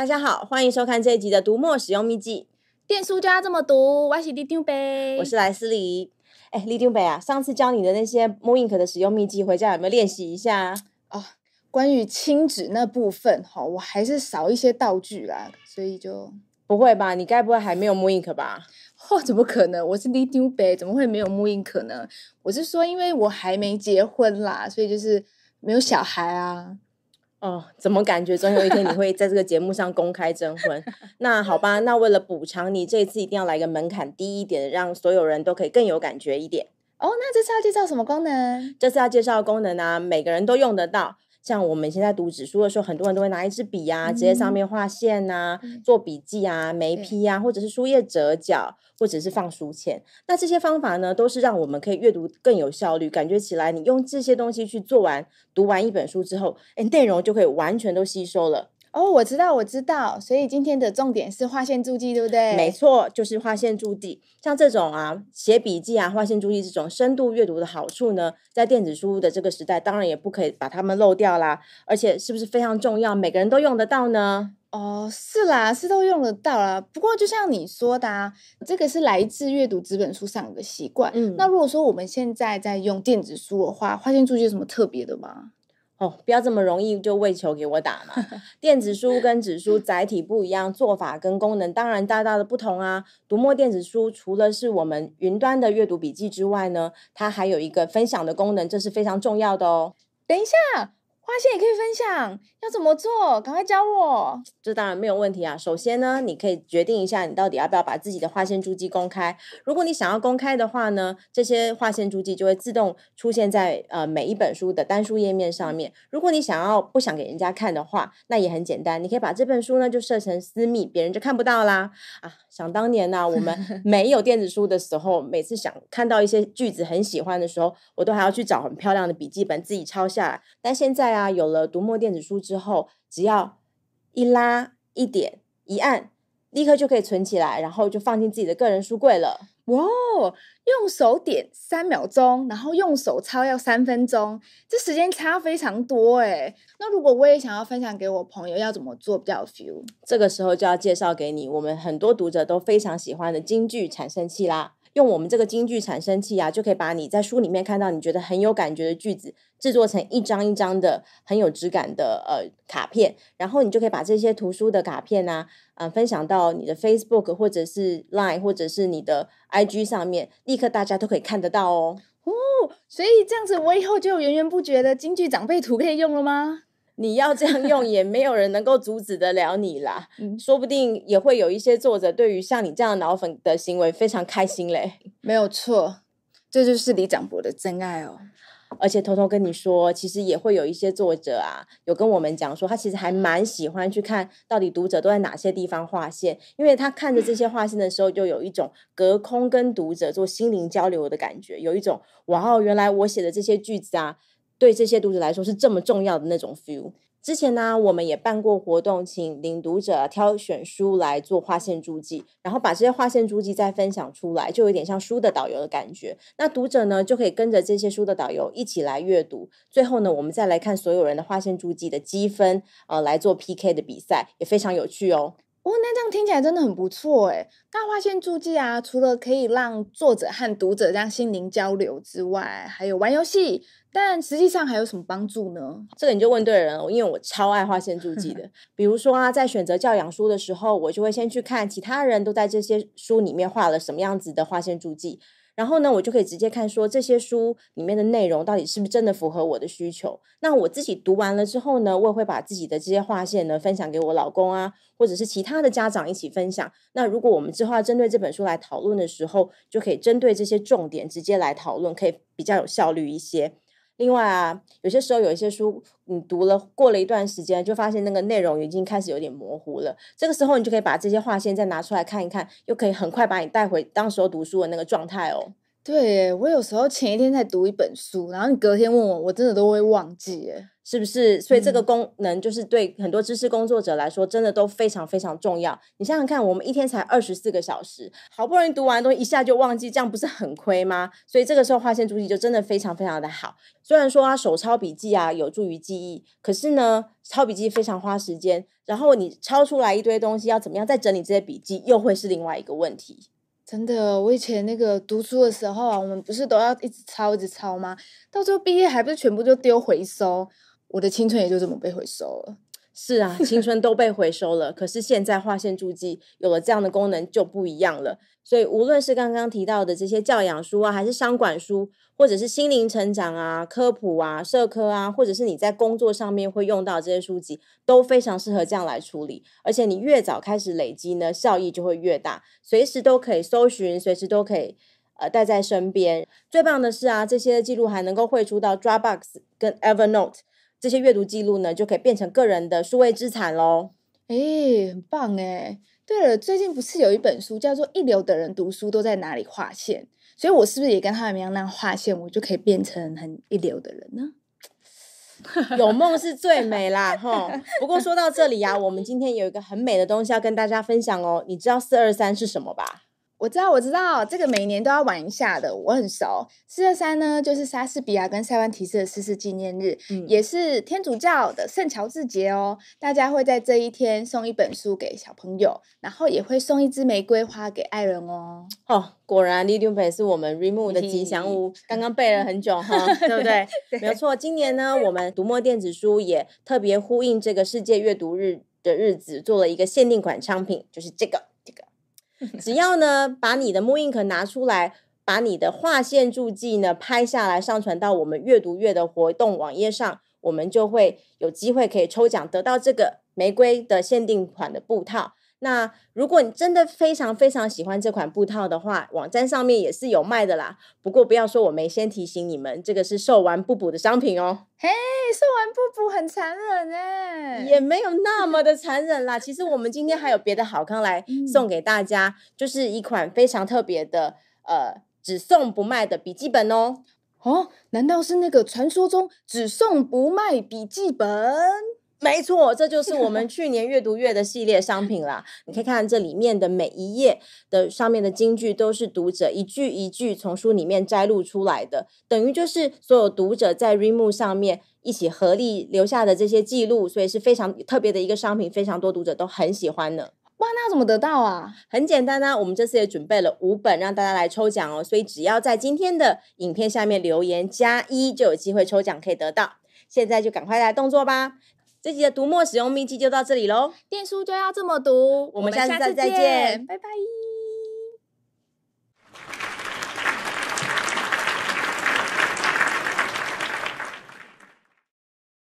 大家好，欢迎收看这一集的读墨使用秘籍。电书就要这么读，我是李丁北，我是莱斯里。哎，李丁北啊，上次教你的那些 mooInk 的使用秘籍，回家有没有练习一下？哦，关于亲子那部分，哈，我还是少一些道具啦，所以就不会吧？你该不会还没有 mooInk 吧？哦，怎么可能？我是李丁北，怎么会没有 mooInk 呢？我是说，因为我还没结婚啦，所以就是没有小孩啊。哦，怎么感觉总有一天你会在这个节目上公开征婚？那好吧，那为了补偿你，这一次一定要来个门槛低一点，让所有人都可以更有感觉一点。哦，那这次要介绍什么功能？这次要介绍的功能呢、啊，每个人都用得到。像我们现在读纸书的时候，很多人都会拿一支笔呀、啊，直接上面画线呐、做笔记啊，眉批啊，或者是书页折角，或者是放书签。那这些方法呢，都是让我们可以阅读更有效率，感觉起来你用这些东西去做完、读完一本书之后，哎，内容就可以完全都吸收了。哦，我知道，我知道，所以今天的重点是划线注记，对不对？没错，就是划线注记。像这种啊，写笔记啊，划线注记这种深度阅读的好处呢，在电子书的这个时代，当然也不可以把它们漏掉啦。而且，是不是非常重要？每个人都用得到呢？哦，是啦，是都用得到啦。不过，就像你说的啊，这个是来自阅读纸本书上的习惯。嗯，那如果说我们现在在用电子书的话，划线注记有什么特别的吗？哦，不要这么容易就喂球给我打嘛！电子书跟纸书载体不一样，做法跟功能当然大大的不同啊。读墨电子书除了是我们云端的阅读笔记之外呢，它还有一个分享的功能，这是非常重要的哦。等一下。划线也可以分享，要怎么做？赶快教我。这当然没有问题啊。首先呢，你可以决定一下，你到底要不要把自己的划线注记公开。如果你想要公开的话呢，这些划线注记就会自动出现在呃每一本书的单书页面上面。如果你想要不想给人家看的话，那也很简单，你可以把这本书呢就设成私密，别人就看不到啦。啊，想当年呢、啊，我们 没有电子书的时候，每次想看到一些句子很喜欢的时候，我都还要去找很漂亮的笔记本自己抄下来。但现在啊。啊，有了读墨电子书之后，只要一拉、一点、一按，立刻就可以存起来，然后就放进自己的个人书柜了。哇，用手点三秒钟，然后用手抄要三分钟，这时间差非常多哎。那如果我也想要分享给我朋友，要怎么做比较有 feel？这个时候就要介绍给你，我们很多读者都非常喜欢的京剧产生器啦。用我们这个金句产生器啊，就可以把你在书里面看到你觉得很有感觉的句子，制作成一张一张的很有质感的呃卡片，然后你就可以把这些图书的卡片啊，呃、分享到你的 Facebook 或者是 Line 或者是你的 IG 上面，立刻大家都可以看得到哦。哦，所以这样子我以后就有源源不绝的金句长辈图可以用了吗？你要这样用，也没有人能够阻止得了你啦。嗯，说不定也会有一些作者对于像你这样的脑粉的行为非常开心嘞。没有错，这就是李长博的真爱哦。而且偷偷跟你说，其实也会有一些作者啊，有跟我们讲说，他其实还蛮喜欢去看到底读者都在哪些地方划线，因为他看着这些划线的时候，就有一种隔空跟读者做心灵交流的感觉，有一种哇哦，原来我写的这些句子啊。对这些读者来说是这么重要的那种 feel。之前呢，我们也办过活动，请领读者挑选书来做划线注记，然后把这些划线注记再分享出来，就有点像书的导游的感觉。那读者呢，就可以跟着这些书的导游一起来阅读。最后呢，我们再来看所有人的划线注记的积分，呃，来做 PK 的比赛，也非常有趣哦。哦，那这样听起来真的很不错诶。大划线注记啊，除了可以让作者和读者这样心灵交流之外，还有玩游戏。但实际上还有什么帮助呢？这个你就问对人了，因为我超爱划线注记的。比如说啊，在选择教养书的时候，我就会先去看其他人都在这些书里面画了什么样子的划线注记。然后呢，我就可以直接看说这些书里面的内容到底是不是真的符合我的需求。那我自己读完了之后呢，我也会把自己的这些划线呢分享给我老公啊，或者是其他的家长一起分享。那如果我们之后要针对这本书来讨论的时候，就可以针对这些重点直接来讨论，可以比较有效率一些。另外啊，有些时候有一些书你读了过了一段时间，就发现那个内容已经开始有点模糊了。这个时候你就可以把这些划线再拿出来看一看，又可以很快把你带回当时候读书的那个状态哦。对，我有时候前一天才读一本书，然后你隔天问我，我真的都会忘记，哎，是不是？所以这个功能就是对很多知识工作者来说，真的都非常非常重要。你想想看，我们一天才二十四个小时，好不容易读完的东西，一下就忘记，这样不是很亏吗？所以这个时候划线注记就真的非常非常的好。虽然说啊，手抄笔记啊有助于记忆，可是呢，抄笔记非常花时间，然后你抄出来一堆东西，要怎么样再整理这些笔记，又会是另外一个问题。真的，我以前那个读书的时候啊，我们不是都要一直抄一直抄吗？到最后毕业还不是全部就丢回收？我的青春也就这么被回收了。是啊，青春都被回收了。可是现在划线注记有了这样的功能就不一样了。所以无论是刚刚提到的这些教养书啊，还是商管书，或者是心灵成长啊、科普啊、社科啊，或者是你在工作上面会用到这些书籍，都非常适合这样来处理。而且你越早开始累积呢，效益就会越大，随时都可以搜寻，随时都可以呃带在身边。最棒的是啊，这些记录还能够汇出到 Dropbox 跟 Evernote，这些阅读记录呢就可以变成个人的数位资产喽。诶，很棒诶。对了，最近不是有一本书叫做《一流的人读书都在哪里划线》，所以我是不是也跟他们一样那样划线，我就可以变成很一流的人呢？有梦是最美啦，哈！不过说到这里呀、啊，我们今天有一个很美的东西要跟大家分享哦。你知道四二三是什么吧？我知道，我知道，这个每年都要玩一下的，我很熟。四二三呢，就是莎士比亚跟塞万提斯的逝世纪念日，嗯，也是天主教的圣乔治节哦。大家会在这一天送一本书给小朋友，然后也会送一支玫瑰花给爱人哦。哦，果然李鼎北是我们 Readmoo 的吉祥物，刚刚背了很久哈，对不对？对，没有错。今年呢，我们读墨电子书也特别呼应这个世界阅读日的日子，做了一个限定款商品，就是这个。只要呢，把你的 mooInk 拿出来，把你的划线助记呢拍下来，上传到我们阅读月的活动网页上，我们就会有机会可以抽奖，得到这个玫瑰的限定款的布套。那如果你真的非常非常喜欢这款布套的话，网站上面也是有卖的啦。不过不要说我没先提醒你们，这个是售完不补的商品哦。嘿，售完不补很残忍哎，也没有那么的残忍啦。其实我们今天还有别的好康来送给大家，嗯、就是一款非常特别的呃只送不卖的笔记本哦。哦，难道是那个传说中只送不卖笔记本？没错，这就是我们去年阅读月的系列商品啦。你可以看这里面的每一页的上面的金句，都是读者一句一句从书里面摘录出来的，等于就是所有读者在 Readmoo 上面一起合力留下的这些记录，所以是非常特别的一个商品，非常多读者都很喜欢呢。哇，那要怎么得到啊？很简单啊，我们这次也准备了五本让大家来抽奖哦，所以只要在今天的影片下面留言加一，就有机会抽奖可以得到。现在就赶快来动作吧！这集的读墨使用秘籍就到这里喽，电书就要这么读，我们下次再见，拜拜。